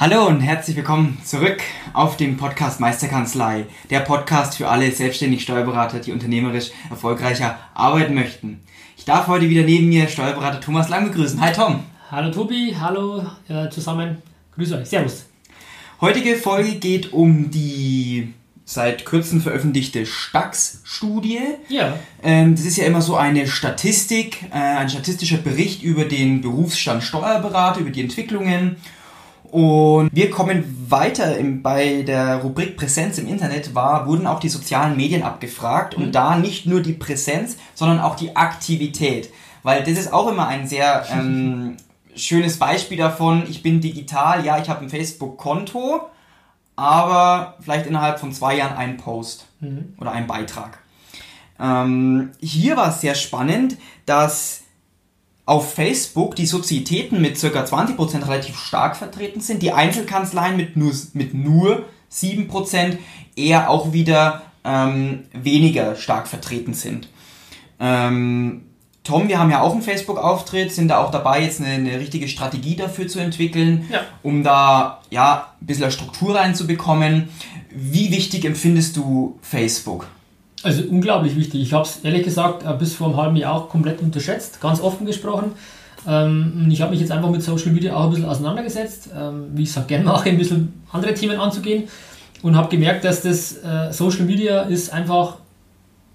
Hallo und herzlich willkommen zurück auf dem Podcast Meisterkanzlei, der Podcast für alle selbstständig Steuerberater, die unternehmerisch erfolgreicher arbeiten möchten. Ich darf heute wieder neben mir Steuerberater Thomas Lang begrüßen. Hi Tom. Hallo Tobi, hallo äh, zusammen. Grüß euch, Servus. Heutige Folge geht um die seit kurzem veröffentlichte Stax-Studie. Ja. Ähm, das ist ja immer so eine Statistik, äh, ein statistischer Bericht über den Berufsstand Steuerberater, über die Entwicklungen. Und wir kommen weiter im, bei der Rubrik Präsenz im Internet war, wurden auch die sozialen Medien abgefragt und da nicht nur die Präsenz, sondern auch die Aktivität. Weil das ist auch immer ein sehr ähm, schönes Beispiel davon, ich bin digital, ja, ich habe ein Facebook-Konto, aber vielleicht innerhalb von zwei Jahren einen Post Mhm. oder einen Beitrag. Ähm, hier war es sehr spannend, dass auf Facebook die Sozietäten mit ca. 20% relativ stark vertreten sind, die Einzelkanzleien mit nur, mit nur 7% eher auch wieder ähm, weniger stark vertreten sind. Ähm, Tom, wir haben ja auch einen Facebook-Auftritt, sind da auch dabei, jetzt eine, eine richtige Strategie dafür zu entwickeln, Ja. um da ja ein bisschen Struktur reinzubekommen. Wie wichtig empfindest du Facebook? Also unglaublich wichtig. Ich habe es ehrlich gesagt äh, bis vor einem halben Jahr auch komplett unterschätzt, ganz offen gesprochen. Ähm, ich habe mich jetzt einfach mit Social Media auch ein bisschen auseinandergesetzt, ähm, wie ich es auch gerne mache, ein bisschen andere Themen anzugehen und habe gemerkt, dass das äh, Social Media ist einfach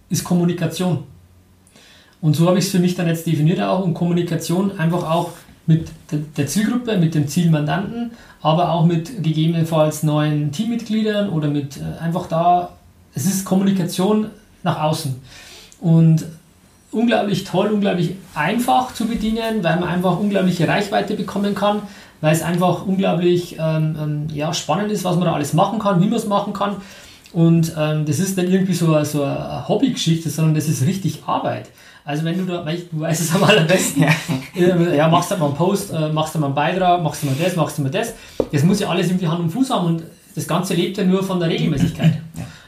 ist Kommunikation. Und so habe ich es für mich dann jetzt definiert auch und Kommunikation einfach auch mit der, der Zielgruppe, mit dem Zielmandanten, aber auch mit gegebenenfalls neuen Teammitgliedern oder mit äh, einfach da, es ist Kommunikation nach außen. Und unglaublich toll, unglaublich einfach zu bedienen, weil man einfach unglaubliche Reichweite bekommen kann, weil es einfach unglaublich ähm, ähm, ja, spannend ist, was man da alles machen kann, wie man es machen kann. Und ähm, das ist nicht irgendwie so, eine- so eine Hobbygeschichte, sondern das ist richtig Arbeit. Also wenn du da, weil ich, du weißt es am allerbesten, Ja. ja, ja, machst du mal einen Post, äh, machst du mal einen Beitrag, machst du mal das, machst du mal das. Das muss ja alles irgendwie Hand und Fuß haben und das Ganze lebt ja nur von der Regelmäßigkeit.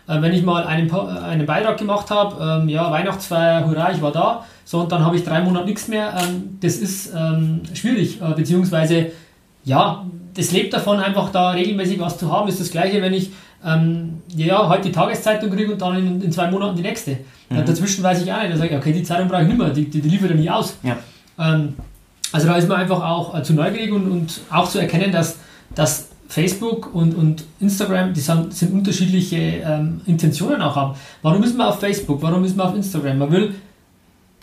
Äh, wenn ich mal einen, äh, einen Beitrag gemacht habe, ähm, ja, Weihnachtsfeier, hurra, ich war da, so und dann habe ich drei Monate nichts mehr, ähm, das ist ähm, schwierig, äh, beziehungsweise ja, das lebt davon, einfach da regelmäßig was zu haben. Ist das gleiche, wenn ich ähm, ja, heute die Tageszeitung kriege und dann in, in zwei Monaten die nächste. Äh, Dazwischen weiß ich auch nicht. Da sage ich, okay, die Zeitung brauche ich nicht mehr, die, die, die liefert er nie aus. Ja. Ähm, also da ist man einfach auch äh, zu neugierig und, und auch zu erkennen, dass, dass Facebook und, und Instagram, die sind, sind unterschiedliche ähm, Intentionen auch haben. Warum ist man auf Facebook? Warum ist man auf Instagram? Man will,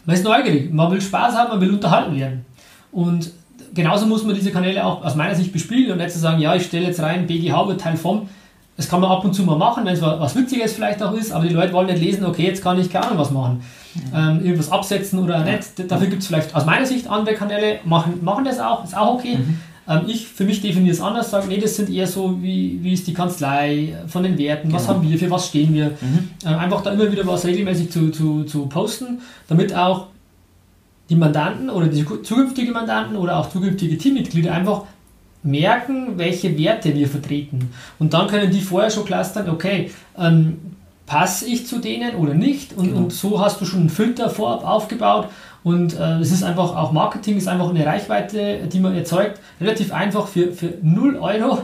man ist neugierig, man will Spaß haben, man will unterhalten werden. Und genauso muss man diese Kanäle auch aus meiner Sicht bespielen und nicht zu sagen, ja, ich stelle jetzt rein, BGH wird Teil vom. Das kann man ab und zu mal machen, wenn es wa- was Witziges vielleicht auch ist, aber die Leute wollen nicht lesen, okay, jetzt kann ich keine Ahnung was machen. Ähm, irgendwas absetzen oder nicht. Dafür gibt es vielleicht aus meiner Sicht andere Kanäle, machen, machen das auch, ist auch okay. Ähm, ich für mich definiere es anders, sage, nee, das sind eher so, wie, wie ist die Kanzlei von den Werten, was Genau. haben wir, für was stehen wir. Ähm, einfach da immer wieder was regelmäßig zu, zu, zu posten, damit auch die Mandanten oder die zukünftigen Mandanten oder auch zukünftige Teammitglieder einfach merken, welche Werte wir vertreten. Und dann können die vorher schon clustern, okay, ähm, passe ich zu denen oder nicht? Und, Genau. und so hast du schon einen Filter vorab aufgebaut. Und äh, es ist einfach, auch Marketing ist einfach eine Reichweite, die man erzeugt, relativ einfach für, für 0 Euro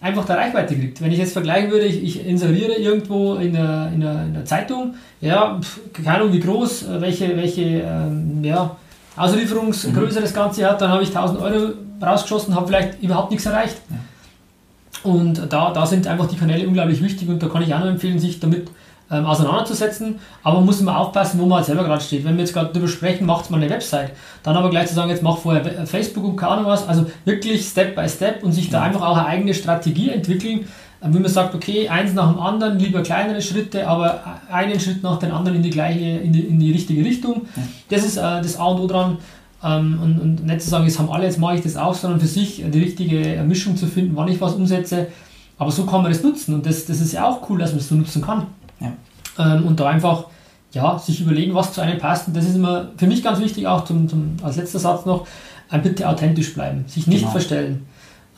einfach der Reichweite kriegt. Wenn ich jetzt vergleichen würde, ich, ich inseriere irgendwo in der, in der, in der Zeitung, ja, keine Ahnung wie groß, äh, welche, welche ähm, ja, Auslieferungsgröße das Ganze hat, dann habe ich 1000 Euro rausgeschossen, habe vielleicht überhaupt nichts erreicht. Und da, da sind einfach die Kanäle unglaublich wichtig und da kann ich auch nur empfehlen, sich damit ähm, auseinanderzusetzen. Aber man muss immer aufpassen, wo man halt selber gerade steht. Wenn wir jetzt gerade darüber sprechen, macht mal eine Website. Dann aber gleich zu sagen, jetzt mach vorher Facebook und keine Ahnung was. Also wirklich Step by Step und sich da einfach auch eine eigene Strategie entwickeln. Ähm, Wenn man sagt, okay, eins nach dem anderen, lieber kleinere Schritte, aber einen Schritt nach dem anderen in die gleiche, in die, in die richtige Richtung. Das ist äh, das A und O dran. Ähm, und, und nicht zu sagen, jetzt haben alle, jetzt mache ich das auch, sondern für sich die richtige Mischung zu finden, wann ich was umsetze. Aber so kann man das nutzen und das, das ist ja auch cool, dass man es so nutzen kann. Ja. Ähm, und da einfach ja, sich überlegen, was zu einem passt. Und das ist immer für mich ganz wichtig, auch zum, zum, als letzter Satz noch, ein bitte authentisch bleiben, sich nicht genau. verstellen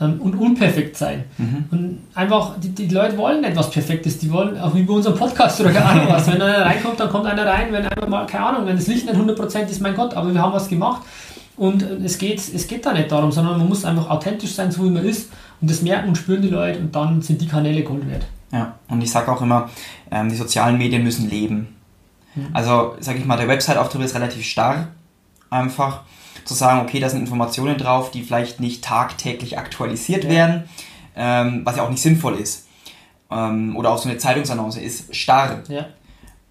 ähm, und unperfekt sein. Mhm. Und einfach, die, die Leute wollen nicht was Perfektes, die wollen, auch wie bei unserem Podcast oder keine Ahnung was. Wenn einer reinkommt, dann kommt einer rein, wenn einfach mal, keine Ahnung, wenn das Licht nicht 100% ist, mein Gott, aber wir haben was gemacht. Und äh, es geht, es geht da nicht darum, sondern man muss einfach authentisch sein, so wie man ist. Und das merken und spüren die Leute und dann sind die Kanäle Gold wert. Ja, und ich sage auch immer, ähm, die sozialen Medien müssen leben. Mhm. Also, sage ich mal, der Website-Auftritt ist relativ starr, einfach zu sagen, okay, da sind Informationen drauf, die vielleicht nicht tagtäglich aktualisiert ja. werden, ähm, was ja auch nicht sinnvoll ist. Ähm, oder auch so eine Zeitungsannonce ist starr. Ja.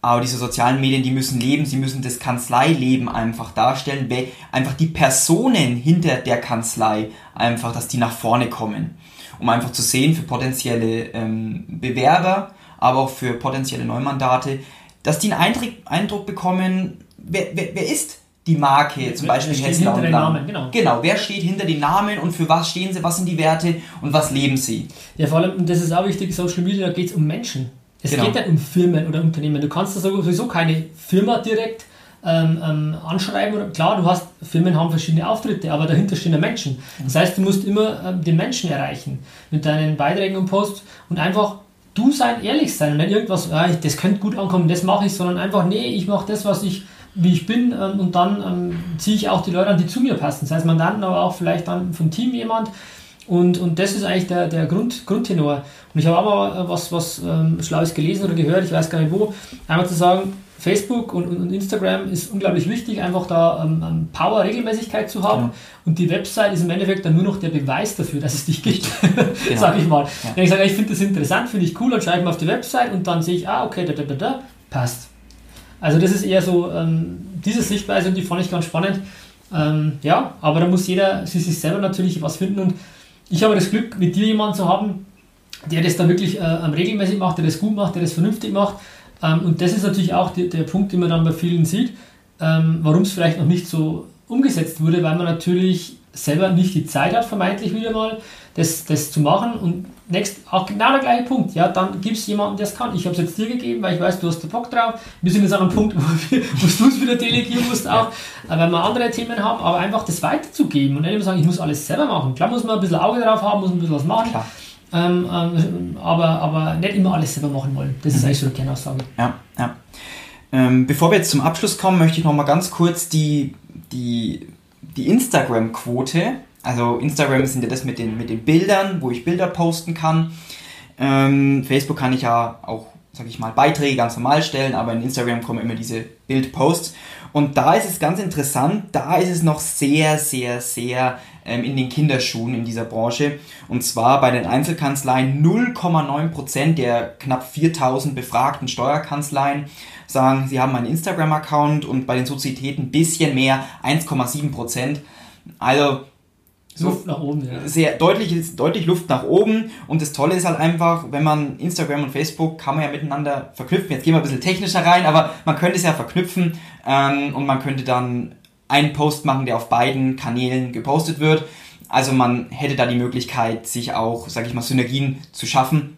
Aber diese sozialen Medien, die müssen leben, sie müssen das Kanzleileben einfach darstellen, einfach die Personen hinter der Kanzlei einfach, dass die nach vorne kommen. Um einfach zu sehen für potenzielle ähm, Bewerber, aber auch für potenzielle Neumandate, dass die einen Eindruck, Eindruck bekommen, wer, wer, wer ist die Marke, zum Beispiel Hessler und Namen, genau. genau, wer steht hinter den Namen und für was stehen sie, was sind die Werte und was leben sie? Ja, vor allem, und das ist auch wichtig, Social Media, da geht es um Menschen. Es genau. geht nicht um Firmen oder Unternehmen. Du kannst da sowieso keine Firma direkt ähm, ähm, anschreiben. Klar, du hast, Firmen haben verschiedene Auftritte, aber dahinter stehen ja Menschen. Das heißt, du musst immer ähm, den Menschen erreichen mit deinen Beiträgen und Posts und einfach du sein, ehrlich sein und nicht irgendwas, ah, das könnte gut ankommen, das mache ich, sondern einfach, nee, ich mache das, was ich wie ich bin ähm, und dann ähm, ziehe ich auch die Leute an, die zu mir passen. Das heißt, Mandanten, aber auch vielleicht dann vom Team jemand. Und, und das ist eigentlich der, der Grund, Grundtenor. Und ich habe aber äh, was, was ähm, Schlaues gelesen oder gehört, ich weiß gar nicht wo, einmal zu sagen, Facebook und, und, Instagram ist unglaublich wichtig, einfach da ähm, ähm Power, Regelmäßigkeit zu haben. Genau. Und die Website ist im Endeffekt dann nur noch der Beweis dafür, dass es dich gibt, genau. sage ich mal. Ja. Wenn ich sage, ich finde das interessant, finde ich cool, dann schreibe ich mal auf die Website und dann sehe ich, ah, okay, da, da, da, da, passt. Also das ist eher so ähm, diese Sichtweise und die fand ich ganz spannend. Ähm, ja, aber da muss jeder für sich selber natürlich was finden und ich habe das Glück, mit dir jemanden zu haben, der das dann wirklich äh, regelmäßig macht, der das gut macht, der das vernünftig macht. Ähm, und das ist natürlich auch die, der Punkt, den man dann bei vielen sieht, ähm, warum es vielleicht noch nicht so umgesetzt wurde, weil man natürlich selber nicht die Zeit hat, vermeintlich wieder mal, das, das zu machen. Und next, auch genau der gleiche Punkt. Ja, dann gibt es jemanden, der es kann. Ich habe es jetzt dir gegeben, weil ich weiß, du hast den Bock drauf. Wir sind jetzt an einem Punkt, wo, wo du es wieder delegieren musst, auch, ja. weil wir andere Themen haben, aber einfach das weiterzugeben und nicht immer sagen, ich muss alles selber machen. Klar muss man ein bisschen Auge drauf haben, muss ein bisschen was machen. Ähm, ähm, aber, aber nicht immer alles selber machen wollen. Das ist mhm. eigentlich so eine Kernaussage. Ja, ja. Ähm, bevor wir jetzt zum Abschluss kommen, möchte ich noch mal ganz kurz die, die die Instagram-Quote, also Instagram sind ja das mit den, mit den Bildern, wo ich Bilder posten kann. Ähm, Facebook kann ich ja auch, sag ich mal, Beiträge ganz normal stellen, aber in Instagram kommen immer diese Bildposts. Und da ist es ganz interessant, da ist es noch sehr, sehr, sehr in den Kinderschuhen in dieser Branche. Und zwar bei den Einzelkanzleien 0,9% der knapp 4000 befragten Steuerkanzleien sagen, sie haben einen Instagram-Account und bei den Sozietäten ein bisschen mehr, 1,7 Prozent. Also Luft nach oben, ja. Sehr deutlich, deutlich Luft nach oben. Und das Tolle ist halt einfach, wenn man Instagram und Facebook kann man ja miteinander verknüpfen. Jetzt gehen wir ein bisschen technischer rein, aber man könnte es ja verknüpfen ähm, und man könnte dann einen Post machen, der auf beiden Kanälen gepostet wird. Also man hätte da die Möglichkeit, sich auch, sag ich mal, Synergien zu schaffen.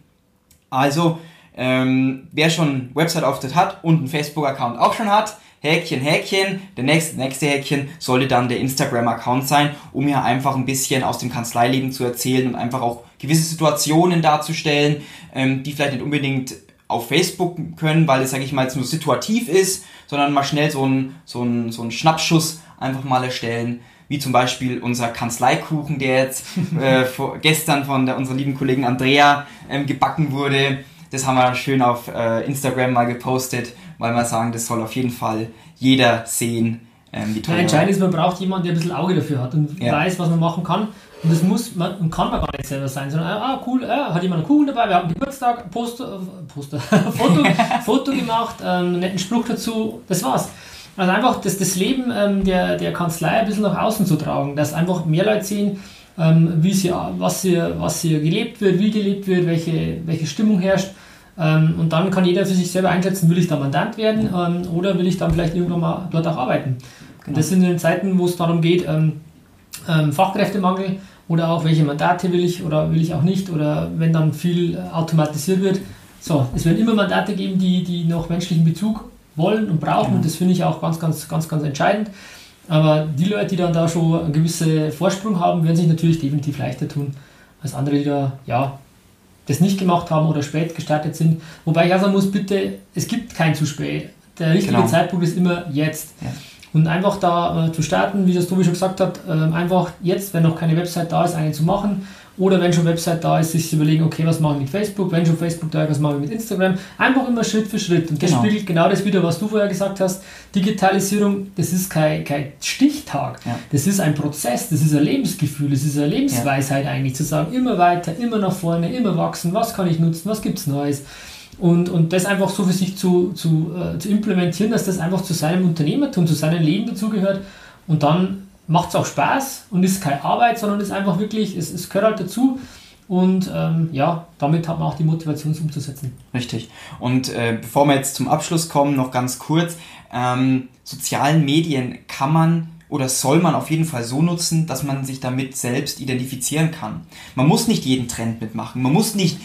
Also ähm, wer schon Website-Auftritt hat und einen Facebook-Account auch schon hat, Häkchen, Häkchen. Der nächste, nächste Häkchen sollte dann der Instagram-Account sein, um hier einfach ein bisschen aus dem Kanzleileben zu erzählen und einfach auch gewisse Situationen darzustellen, ähm, die vielleicht nicht unbedingt auf Facebook können, weil es, sage ich mal, jetzt nur situativ ist, sondern mal schnell so einen so ein, so ein Schnappschuss einfach mal erstellen, wie zum Beispiel unser Kanzleikuchen, der jetzt äh, vor, gestern von der, unserer lieben Kollegin Andrea ähm, gebacken wurde das haben wir schön auf äh, Instagram mal gepostet, weil wir sagen, das soll auf jeden Fall jeder sehen. Ähm, wie toll ja, entscheidend ist, man braucht jemanden, der ein bisschen Auge dafür hat und ja. weiß, was man machen kann. Und das muss man und kann man gar nicht selber sein, sondern ah cool, ja, hat jemand einen Kuchen dabei, wir haben Geburtstag, Poster, äh, Poster, Foto, Foto gemacht, ähm, einen netten Spruch dazu, das war's. Also einfach das, das Leben ähm, der, der Kanzlei ein bisschen nach außen zu tragen, dass einfach mehr Leute sehen, ähm, wie sie, was, hier, was hier gelebt wird, wie gelebt wird, welche, welche Stimmung herrscht. Ähm, und dann kann jeder für sich selber einschätzen, will ich da Mandant werden ähm, oder will ich dann vielleicht irgendwann mal dort auch arbeiten. Genau. Das sind in Zeiten, wo es darum geht, ähm, ähm, Fachkräftemangel oder auch welche Mandate will ich oder will ich auch nicht oder wenn dann viel äh, automatisiert wird. So, es werden immer Mandate geben, die, die noch menschlichen Bezug wollen und brauchen und das finde ich auch ganz, ganz, ganz, ganz entscheidend. Aber die Leute, die dann da schon einen gewissen Vorsprung haben, werden sich natürlich definitiv leichter tun als andere, die da ja, das nicht gemacht haben oder spät gestartet sind. Wobei ich auch sagen muss, bitte, es gibt kein zu spät. Der richtige genau. Zeitpunkt ist immer jetzt. Ja. Und einfach da äh, zu starten, wie das Tobi schon gesagt hat, äh, einfach jetzt, wenn noch keine Website da ist, eine zu machen oder wenn schon Website da ist, sich zu überlegen, okay, was mache ich mit Facebook? Wenn schon Facebook da ist, was mache ich mit Instagram? Einfach immer Schritt für Schritt. Und das genau. spiegelt genau das wieder, was du vorher gesagt hast. Digitalisierung, das ist kein, kein Stichtag. Ja. Das ist ein Prozess, das ist ein Lebensgefühl, das ist eine Lebensweisheit ja. eigentlich, zu sagen, immer weiter, immer nach vorne, immer wachsen, was kann ich nutzen, was gibt es Neues. Und, und das einfach so für sich zu, zu, äh, zu implementieren, dass das einfach zu seinem Unternehmertum, zu seinem Leben dazugehört. Und dann macht es auch Spaß und ist keine Arbeit, sondern ist einfach wirklich, es, es gehört halt dazu. Und ähm, ja, damit hat man auch die Motivation, es umzusetzen. Richtig. Und äh, bevor wir jetzt zum Abschluss kommen, noch ganz kurz. Ähm, sozialen Medien kann man oder soll man auf jeden Fall so nutzen, dass man sich damit selbst identifizieren kann. Man muss nicht jeden Trend mitmachen. Man muss nicht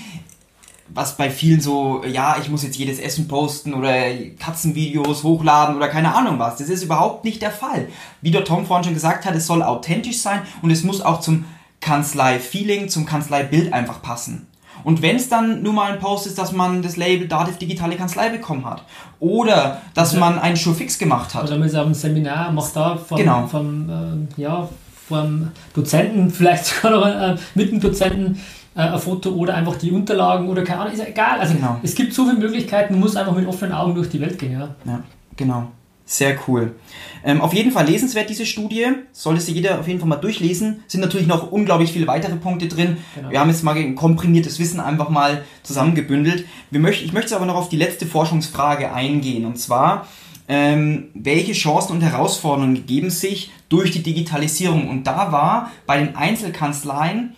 was bei vielen so, ja, ich muss jetzt jedes Essen posten oder Katzenvideos hochladen oder keine Ahnung was. Das ist überhaupt nicht der Fall. Wie der Tom vorhin schon gesagt hat, es soll authentisch sein und es muss auch zum Kanzlei-Feeling, zum Kanzlei-Bild einfach passen. Und wenn es dann nur mal ein Post ist, dass man das Label Dativ Digitale Kanzlei bekommen hat oder dass also, man einen Schuhfix gemacht hat. Oder man ist auf einem Seminar, macht da vom, genau. vom, äh, ja, vom Dozenten, vielleicht sogar noch äh, mit dem Dozenten äh, ein Foto oder einfach die Unterlagen oder keine Ahnung, ist ja egal. Also genau. es gibt so viele Möglichkeiten, man muss einfach mit offenen Augen durch die Welt gehen. Ja, ja genau. Sehr cool. Ähm, auf jeden Fall lesenswert diese Studie. Sollte sich jeder auf jeden Fall mal durchlesen. Sind natürlich noch unglaublich viele weitere Punkte drin. Genau. Wir haben jetzt mal ein komprimiertes Wissen einfach mal zusammengebündelt. Wir möcht, ich möchte aber noch auf die letzte Forschungsfrage eingehen. Und zwar, ähm, welche Chancen und Herausforderungen geben sich durch die Digitalisierung? Und da war bei den Einzelkanzleien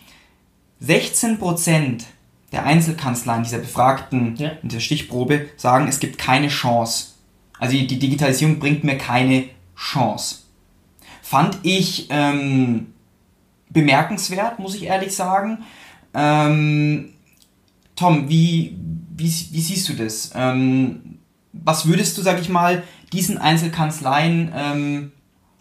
16% der Einzelkanzleien dieser Befragten ja. in der Stichprobe sagen, es gibt keine Chance. Also die Digitalisierung bringt mir keine Chance. Fand ich ähm, bemerkenswert, muss ich ehrlich sagen. Ähm, Tom, wie, wie, wie siehst du das? Ähm, was würdest du, sag ich mal, diesen Einzelkanzleien ähm,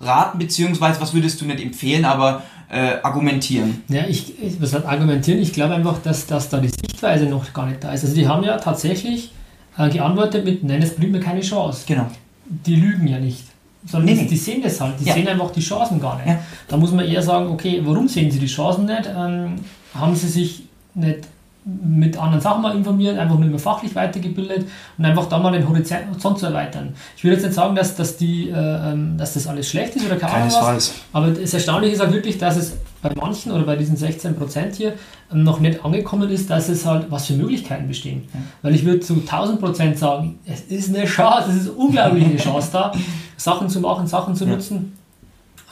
raten, beziehungsweise was würdest du nicht empfehlen, aber äh, argumentieren? Ja, ich, ich was heißt argumentieren? Ich glaube einfach, dass, dass da die Sichtweise noch gar nicht da ist. Also die haben ja tatsächlich äh, geantwortet mit, nein, es bringt mir keine Chance. Genau. Die lügen ja nicht. Sondern nee, die, die sehen das halt, die ja. sehen einfach die Chancen gar nicht. Ja. Da muss man eher sagen, okay, warum sehen sie die Chancen nicht? Ähm, haben sie sich nicht mit anderen Sachen mal informiert, einfach nur immer fachlich weitergebildet und einfach da mal den Horizont zu erweitern. Ich würde jetzt nicht sagen, dass, dass, die, äh, ähm, dass das alles schlecht ist oder keine Ahnung was, aber das Erstaunliche ist halt wirklich, dass es bei manchen oder bei diesen 16% hier ähm, noch nicht angekommen ist, dass es halt, was für Möglichkeiten bestehen. Ja. Weil ich würde zu 1000% sagen, es ist eine Chance, es ist eine unglaubliche Chance da, Sachen zu machen, Sachen zu ja. nutzen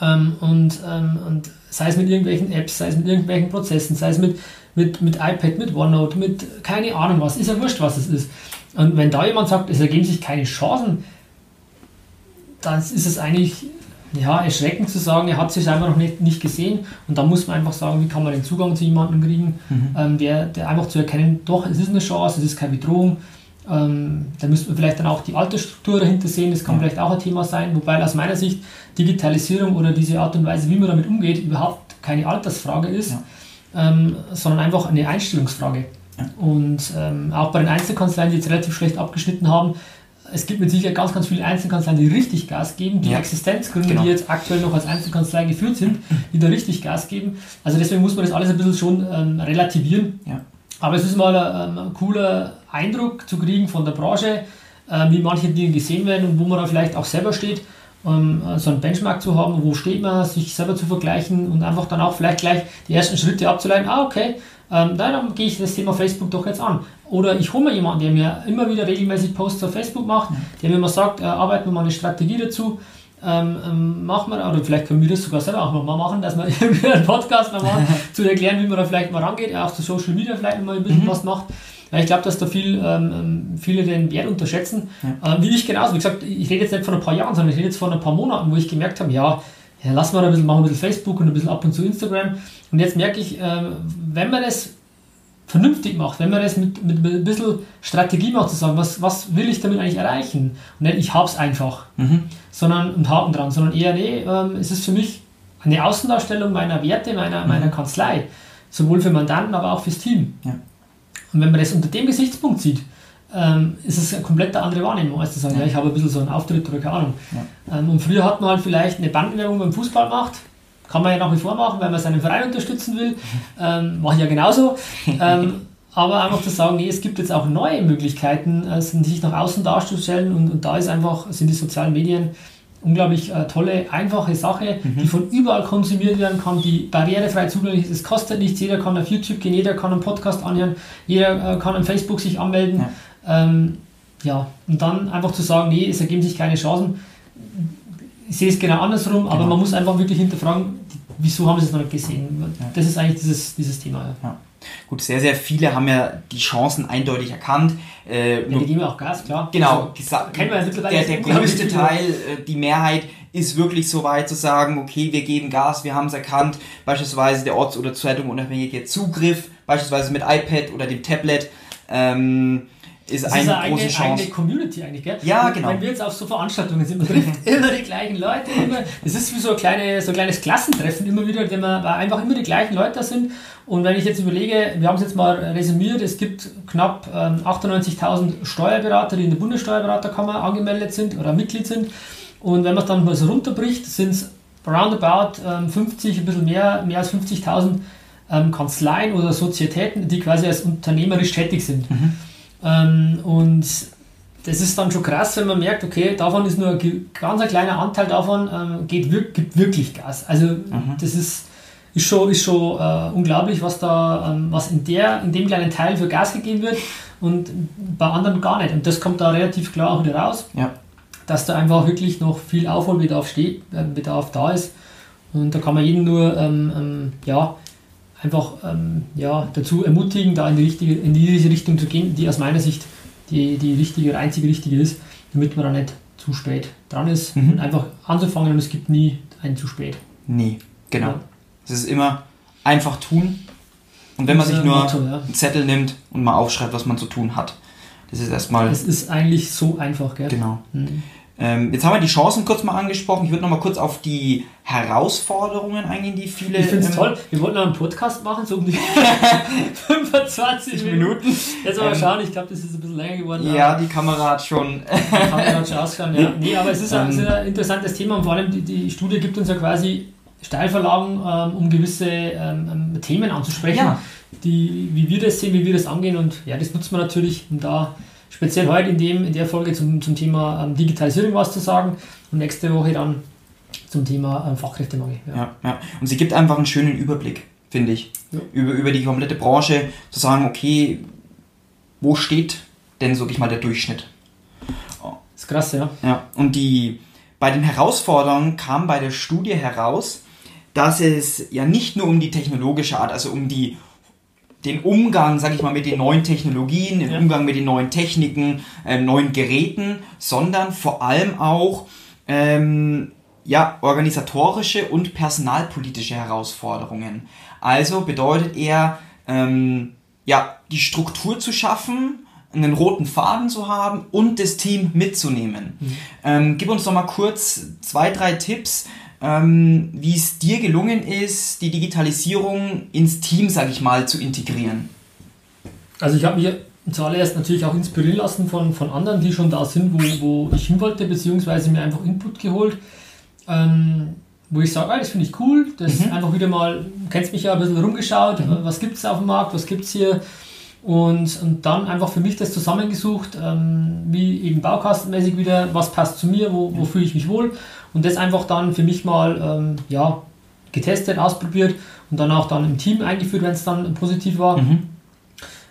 ähm, und, ähm, und sei es mit irgendwelchen Apps, sei es mit irgendwelchen Prozessen, sei es mit mit, mit iPad, mit OneNote, mit keine Ahnung was, ist ja wurscht, was es ist. Und wenn da jemand sagt, es ergeben sich keine Chancen, dann ist es eigentlich ja, erschreckend zu sagen, er hat sich einfach noch nicht, nicht gesehen. Und da muss man einfach sagen, wie kann man den Zugang zu jemandem kriegen, mhm. ähm, der, der einfach zu erkennen, doch, es ist eine Chance, es ist keine Bedrohung. Ähm, da müsste man vielleicht dann auch die Altersstruktur dahinter sehen, das kann ja. vielleicht auch ein Thema sein, wobei aus meiner Sicht Digitalisierung oder diese Art und Weise, wie man damit umgeht, überhaupt keine Altersfrage ist. Ja ähm, sondern einfach eine Einstellungsfrage. Und ähm, auch bei den Einzelkanzleien, die jetzt relativ schlecht abgeschnitten haben, es gibt mit Sicherheit ganz, ganz viele Einzelkanzleien, die richtig Gas geben, die ja. Existenzgründe, genau. die jetzt aktuell noch als Einzelkanzlei geführt sind, die da richtig Gas geben. Also deswegen muss man das alles ein bisschen schon ähm, relativieren. Ja. Aber es ist mal ein, ein, cooler Eindruck zu kriegen von der Branche, äh, wie manche Dinge gesehen werden und wo man da vielleicht auch selber steht ähm, so einen Benchmark zu haben, wo steht man, sich selber zu vergleichen und einfach dann auch vielleicht gleich die ersten Schritte abzuleiten. Ah, okay, ähm, dann gehe ich das Thema Facebook doch jetzt an. Oder ich hole mir jemanden, der mir immer wieder regelmäßig Posts auf Facebook macht, der mir mal sagt, äh, arbeiten wir mal eine Strategie dazu. Ähm, ähm, machen wir, oder vielleicht können wir das sogar selber auch mal machen, dass wir irgendwie einen Podcast mal machen, zu erklären, wie man da vielleicht mal rangeht, auch zu Social Media vielleicht mal ein bisschen mhm. was macht. Ja, ich glaube, dass da viel, ähm, viele den Wert unterschätzen. Ja. Ähm, wie ich genauso. Wie gesagt, ich rede jetzt nicht von ein paar Jahren, sondern ich rede jetzt von ein paar Monaten, wo ich gemerkt habe, ja, ja lassen wir ein bisschen, machen ein bisschen Facebook und ein bisschen ab und zu Instagram. Und jetzt merke ich, ähm, wenn man das vernünftig macht, wenn man das mit, mit ein bisschen Strategie macht, zu sagen, was, was will ich damit eigentlich erreichen? Und nicht, ich hab's einfach, mhm. sondern einen Haken dran, sondern eher, nee, ähm, es ist für mich eine Außendarstellung meiner Werte, meiner, mhm. meiner Kanzlei, sowohl für Mandanten, aber auch fürs Team. Ja. Und wenn man das unter dem Gesichtspunkt sieht, ähm, ist es eine komplett andere Wahrnehmung, als zu sagen, ja. ja, ich habe ein bisschen so einen Auftritt oder keine Ahnung. Ja. Ähm, und früher hat man halt vielleicht eine Bandenwerbung beim Fußball gemacht, kann man ja nach wie vor machen, wenn man seinen Verein unterstützen will. Ähm, Mache ich ja genauso. Ähm, aber einfach zu sagen, nee, es gibt jetzt auch neue Möglichkeiten, äh, sich nach außen darzustellen und, und da ist einfach, sind die sozialen Medien unglaublich äh, tolle, einfache Sache, mhm. die von überall konsumiert werden kann, die barrierefrei zugänglich ist. Es kostet nichts, jeder kann auf YouTube gehen, jeder kann einen Podcast anhören, jeder äh, kann auf Facebook sich anmelden. Ja. Ähm, ja, und dann einfach zu sagen, nee, es ergeben sich keine Chancen. Ich sehe es genau andersrum, genau. aber man muss einfach wirklich hinterfragen, wieso haben sie es noch nicht gesehen. Ja. Das ist eigentlich dieses, dieses Thema. Ja. Gut, sehr, sehr viele haben ja die Chancen eindeutig erkannt. Äh, ja, die geben ja auch Gas, klar. Genau, also, kennen wir der, der größte Teil, äh, die Mehrheit ist wirklich so weit zu sagen, okay, wir geben Gas, wir haben es erkannt, beispielsweise der Orts- oder Zeitung unabhängige Zugriff, beispielsweise mit iPad oder dem Tablet. Ähm, ist, das eine ist eine große eigene, Chance. eigene Community eigentlich, gell? Ja, genau. Wenn wir jetzt auf so Veranstaltungen sind, man trifft immer die gleichen Leute, immer, das ist wie so ein, kleine, so ein kleines Klassentreffen immer wieder, weil einfach immer die gleichen Leute sind. Und wenn ich jetzt überlege, wir haben es jetzt mal resümiert, es gibt knapp ähm, 98.000 Steuerberater, die in der Bundessteuerberaterkammer angemeldet sind oder Mitglied sind. Und wenn man es dann mal so runterbricht, sind es roundabout ähm, 50, ein bisschen mehr, mehr als 50.000 ähm, Kanzleien oder Sozietäten, die quasi als unternehmerisch tätig sind. Mhm. Ähm, und das ist dann schon krass, wenn man merkt, okay, davon ist nur ein ganz ein kleiner Anteil davon, ähm, geht, gibt wirklich Gas. Also mhm. das ist, ist schon, ist schon äh, unglaublich, was da, ähm, was in, der, in dem kleinen Teil für Gas gegeben wird und bei anderen gar nicht. Und das kommt da relativ klar auch wieder raus, ja. dass da einfach wirklich noch viel Aufholbedarf steht, äh, Bedarf da ist. Und da kann man jeden nur ähm, ähm ja, einfach ähm, ja, dazu ermutigen, da in die, richtige, in diese Richtung zu gehen, die aus meiner Sicht die, die richtige oder einzige richtige ist, damit man da nicht zu spät dran ist mhm. und einfach anzufangen und es gibt nie ein zu spät. Nie, genau. Ja. Es ist immer einfach tun und wenn man sich nur Motto, ja. einen Zettel nimmt und mal aufschreibt, was man zu tun hat. Das ist erstmal. Es ist eigentlich so einfach, gell? Genau. Mhm. Ähm, jetzt haben wir die Chancen kurz mal angesprochen. Ich würde noch mal kurz auf die Herausforderungen eingehen, die viele. Ich finde es ähm, toll. Wir wollten noch einen Podcast machen, so um die 25 Minuten. Jetzt mal ähm, schauen, ich glaube, das ist ein bisschen länger geworden. Ja, die Kamera hat schon. die Kamera hat schon ausgeschaut, ja. Nee, aber es ist, ein, ist ein interessantes Thema und vor allem die, die Studie gibt uns ja quasi Steilverlagen, ähm, um gewisse ähm, ähm, Themen anzusprechen, ja. die, wie wir das sehen, wie wir das angehen und ja, das nutzt man natürlich, um da speziell heute in, dem, in der Folge zum, zum Thema ähm, Digitalisierung was zu sagen und nächste Woche dann zum Thema ähm, Fachkräftemangel. Ja. ja. Ja, Und sie gibt einfach einen schönen Überblick, finde ich, ja. über, über die komplette Branche, zu sagen, okay, wo steht denn, sag ich mal, der Durchschnitt? Das ist krass, ja. Ja, und die, bei den Herausforderungen kam bei der Studie heraus, dass es ja nicht nur um die technologische Art, also um die den Umgang, sag ich mal, mit den neuen Technologien, den ja. Umgang mit den neuen Techniken, äh, neuen Geräten, sondern vor allem auch ähm, ja, organisatorische und personalpolitische Herausforderungen. Also bedeutet er, ähm, ja, die Struktur zu schaffen, einen roten Faden zu haben und das Team mitzunehmen. Mhm. Ähm, gib uns noch mal kurz zwei, drei Tipps, ähm, wie es dir gelungen ist, die Digitalisierung ins Team, sage ich mal, zu integrieren. Also ich habe mich zuallererst natürlich auch inspirieren lassen von, von anderen, die schon da sind, wo, wo ich hin wollte, beziehungsweise mir einfach Input geholt, ähm, wo ich sage, ah, das finde ich cool, das mhm. einfach wieder mal, du kennst mich ja ein bisschen rumgeschaut, mhm. was gibt es auf dem Markt, was gibt es hier und, und dann einfach für mich das zusammengesucht, ähm, wie eben baukastenmäßig wieder, was passt zu mir, wo, wo fühle ich mich wohl und das einfach dann für mich mal ähm, ja, getestet, ausprobiert und dann auch dann im Team eingeführt, wenn es dann positiv war. Mhm.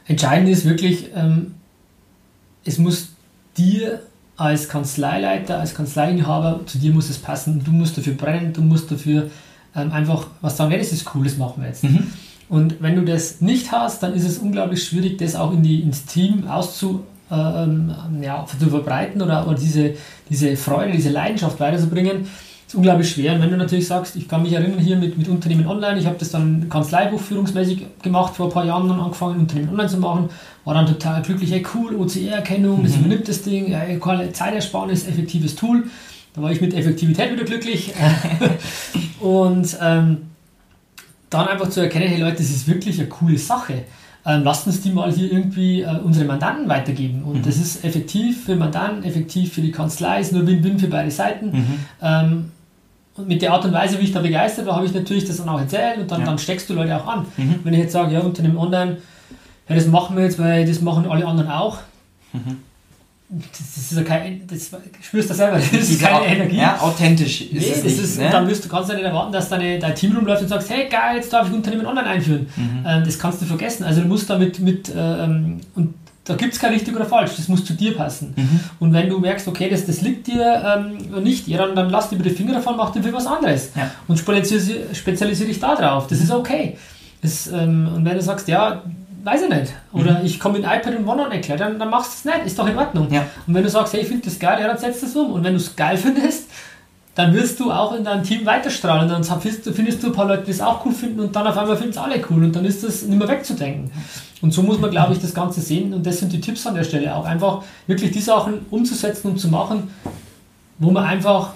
Entscheidend ist wirklich, ähm, es muss dir als Kanzleileiter, als Kanzleiinhaber, zu dir muss es passen, du musst dafür brennen, du musst dafür ähm, einfach was sagen, ja, das ist cool, das machen wir jetzt. Mhm. Und wenn du das nicht hast, dann ist es unglaublich schwierig, das auch in die, ins Team auszu, ähm, ja, zu verbreiten oder, oder diese, diese Freude, diese Leidenschaft weiterzubringen ist unglaublich schwer. Und wenn du natürlich sagst, ich kann mich erinnern hier mit, mit Unternehmen online, ich habe das dann kanzleibuchführungsmäßig gemacht, vor ein paar Jahren dann angefangen, Unternehmen online zu machen, war dann total glücklich, hey cool, OCR-Erkennung, das mhm. übernimmt das Ding, hey, Zeitersparnis, effektives Tool. Da war ich mit Effektivität wieder glücklich. und ähm, dann einfach zu erkennen, hey Leute, das ist wirklich eine coole Sache. Ähm, lasst uns die mal hier irgendwie äh, unsere Mandanten weitergeben. Und mhm. das ist effektiv für Mandanten, effektiv für die Kanzlei, ist nur Win-Win für beide Seiten. Mhm. Ähm, und mit der Art und Weise, wie ich da begeistert war, habe ich natürlich das dann auch erzählt und dann, ja. dann steckst du Leute auch an. Mhm. Wenn ich jetzt sage, ja, Unternehmen online, ja, das machen wir jetzt, weil das machen alle anderen auch. Das, ist ja kein, das spürst du selber, das ist keine Energie. Ja, authentisch ist nee, das nicht, ist, ne? dann wirst du, kannst du nicht erwarten, dass deine, dein Team rumläuft und sagst, hey geil, jetzt darf ich Unternehmen online einführen. Mhm. Ähm, das kannst du vergessen. Also du musst damit mit, ähm, und da gibt es kein richtig oder falsch, das muss zu dir passen. Mhm. Und wenn du merkst, okay, das, das liegt dir ähm, nicht, ja, dann, dann lass dir über die Finger davon, mach dir für was anderes. Ja. Und spezialisiere, spezialisiere dich da drauf. Das ist okay. Das, ähm, und wenn du sagst, ja, weiß ich nicht, oder mhm. ich komme mit iPad und OneNote erklärt, dann, dann machst du es nicht, ist doch in Ordnung. Ja. Und wenn du sagst, hey, ich finde das geil, ja, dann setzt das um. Und wenn du es geil findest, dann wirst du auch in deinem Team weiterstrahlen. Dann findest du, findest du ein paar Leute, die es auch cool finden und dann auf einmal finden es alle cool und dann ist das nicht mehr wegzudenken. Und so muss man, glaube ich, das Ganze sehen und das sind die Tipps an der Stelle auch. Einfach wirklich die Sachen umzusetzen und zu machen, wo man einfach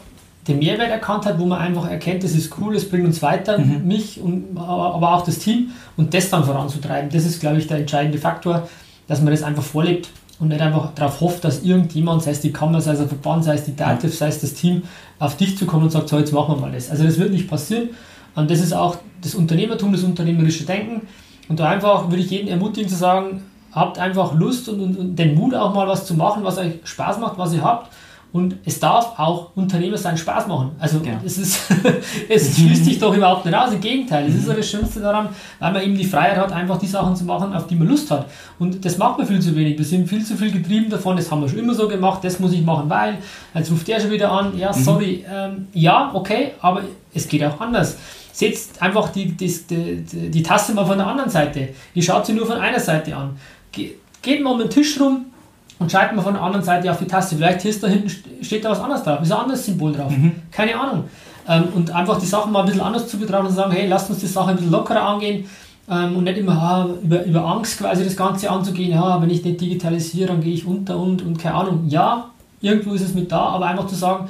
den Mehrwert erkannt hat, wo man einfach erkennt, das ist cool, es bringt uns weiter, mhm. mich, und, aber auch das Team und das dann voranzutreiben. Das ist, glaube ich, der entscheidende Faktor, dass man das einfach vorlebt und nicht einfach darauf hofft, dass irgendjemand, sei es die Kammer, sei es der Verband, sei es die Dativ, sei es das Team, auf dich zu kommen und sagt, so jetzt machen wir mal das. Also das wird nicht passieren. Und das ist auch das Unternehmertum, das unternehmerische Denken. Und da einfach würde ich jeden ermutigen zu sagen, habt einfach Lust und, und, und den Mut auch mal was zu machen, was euch Spaß macht, was ihr habt und es darf auch Unternehmer sein Spaß machen. Also ja. es, ist, es schließt sich doch überhaupt nicht aus. Im Gegenteil, es ist ja das Schönste daran, weil man eben die Freiheit hat, einfach die Sachen zu machen, auf die man Lust hat. Und das macht man viel zu wenig. Wir sind viel zu viel getrieben davon, das haben wir schon immer so gemacht, das muss ich machen, weil, jetzt ruft der schon wieder an, ja, mhm. sorry, ähm, ja, okay, aber es geht auch anders. Setzt einfach die, die, die, die Taste mal von der anderen Seite. Ihr schaut sie nur von einer Seite an. Geht mal um den Tisch rum, und schalten wir von der anderen Seite auf die Taste. Vielleicht ist da hinten steht da was anderes drauf, ist ein anderes Symbol drauf. Mhm. Keine Ahnung. Ähm, und einfach die Sachen mal ein bisschen anders zu betrachten und sagen, hey, lasst uns die Sache ein bisschen lockerer angehen ähm, und nicht immer ha, über, über Angst quasi das Ganze anzugehen, ja, wenn ich nicht digitalisiere, dann gehe ich unter und, und keine Ahnung. Ja, irgendwo ist es mit da, aber einfach zu sagen,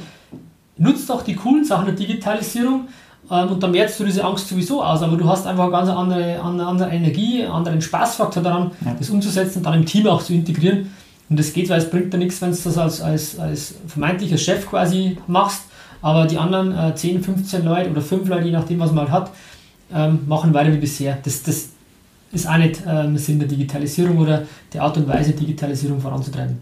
nutzt doch die coolen Sachen der Digitalisierung ähm, und dann merkst du diese Angst sowieso aus, aber du hast einfach eine ganz andere, andere, andere Energie, einen anderen Spaßfaktor daran, ja. das umzusetzen und dann im Team auch zu integrieren. Und das geht, weil es bringt dir nichts, wenn du das als, als, als vermeintlicher Chef quasi machst, aber die anderen äh, 10, 15 Leute oder 5 Leute, je nachdem, was man halt hat, ähm, machen weiter wie bisher. Das, das ist auch nicht ähm, Sinn der Digitalisierung oder der Art und Weise, Digitalisierung voranzutreiben.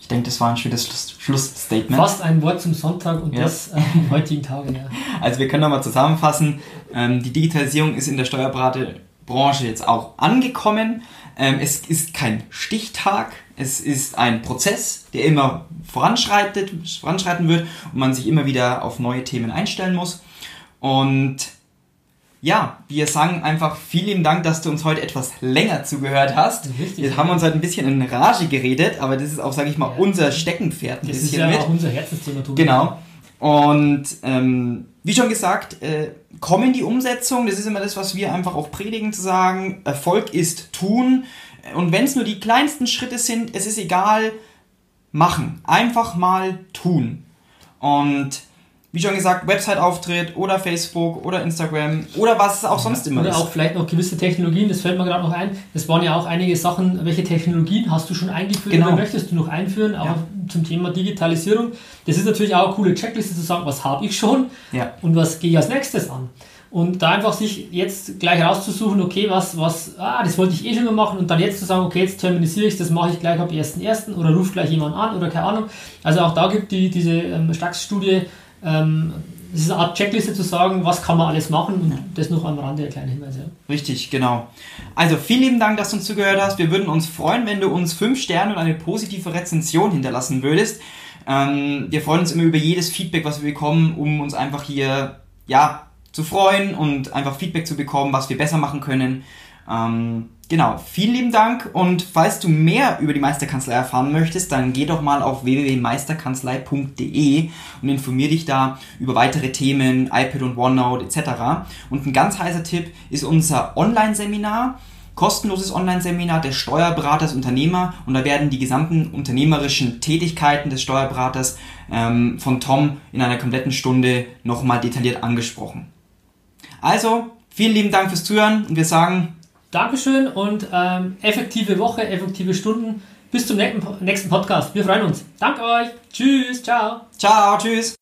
Ich denke, das war ein schönes Schluss Schlussstatement. Fast ein Wort zum Sonntag und ja. das äh, am heutigen Tage. Ja. Also wir können nochmal zusammenfassen, ähm, die Digitalisierung ist in der Steuerberaterbranche jetzt auch angekommen. Ähm, es ist kein Stichtag, es ist ein Prozess, der immer voranschreitet, voranschreiten wird und man sich immer wieder auf neue Themen einstellen muss. Und ja, wir sagen einfach vielen Dank, dass du uns heute etwas länger zugehört hast. Richtig, wir haben uns heute ein bisschen in Rage geredet, aber das ist auch, sage ich mal, ja. unser Steckenpferd. Ein das ist ja mit. auch unser Herzensthema. Genau. Und ähm, wie schon gesagt, äh, komm in die Umsetzung. Das ist immer das, was wir einfach auch predigen, zu sagen, Erfolg ist tun. Und wenn es nur die kleinsten Schritte sind, es ist egal, machen. Einfach mal tun. Und wie schon gesagt, Website-Auftritt oder Facebook oder Instagram oder was es auch sonst immer oder ist. Oder auch vielleicht noch gewisse Technologien, das fällt mir gerade noch ein. Das waren ja auch einige Sachen, welche Technologien hast du schon eingeführt genau. oder möchtest du noch einführen, auch ja. zum Thema Digitalisierung. Das ist natürlich auch eine coole Checkliste zu sagen, was habe ich schon ja. und was gehe ich als nächstes an. Und da einfach sich jetzt gleich rauszusuchen, okay, was, was, ah, das wollte ich eh schon mal machen und dann jetzt zu sagen, okay, jetzt terminisiere ich das mache ich gleich ab 1.1. oder rufe gleich jemanden an oder keine Ahnung. Also auch da gibt die, diese ähm, Stax-Studie ähm, es ist eine Art Checkliste zu sagen, was kann man alles machen und das noch am Rande der kleine Hinweis. Ja. Richtig, genau. Also vielen lieben Dank, dass du uns zugehört hast. Wir würden uns freuen, wenn du uns fünf Sterne und eine positive Rezension hinterlassen würdest. Ähm, wir freuen uns immer über jedes Feedback, was wir bekommen, um uns einfach hier, ja, zu freuen und einfach Feedback zu bekommen, was wir besser machen können. Ähm, genau, vielen lieben Dank und falls du mehr über die Meisterkanzlei erfahren möchtest, dann geh doch mal auf www.meisterkanzlei.de und informier dich da über weitere Themen, iPad und OneNote etc. Und ein ganz heißer Tipp ist unser Online-Seminar kostenloses Online-Seminar des Steuerberaters Unternehmer und da werden die gesamten unternehmerischen Tätigkeiten des Steuerberaters ähm, von Tom in einer kompletten Stunde nochmal detailliert angesprochen. Also, vielen lieben Dank fürs Zuhören und wir sagen Dankeschön und ähm, effektive Woche, effektive Stunden. Bis zum nächsten Podcast. Wir freuen uns. Danke euch. Tschüss. Ciao. Ciao. Tschüss.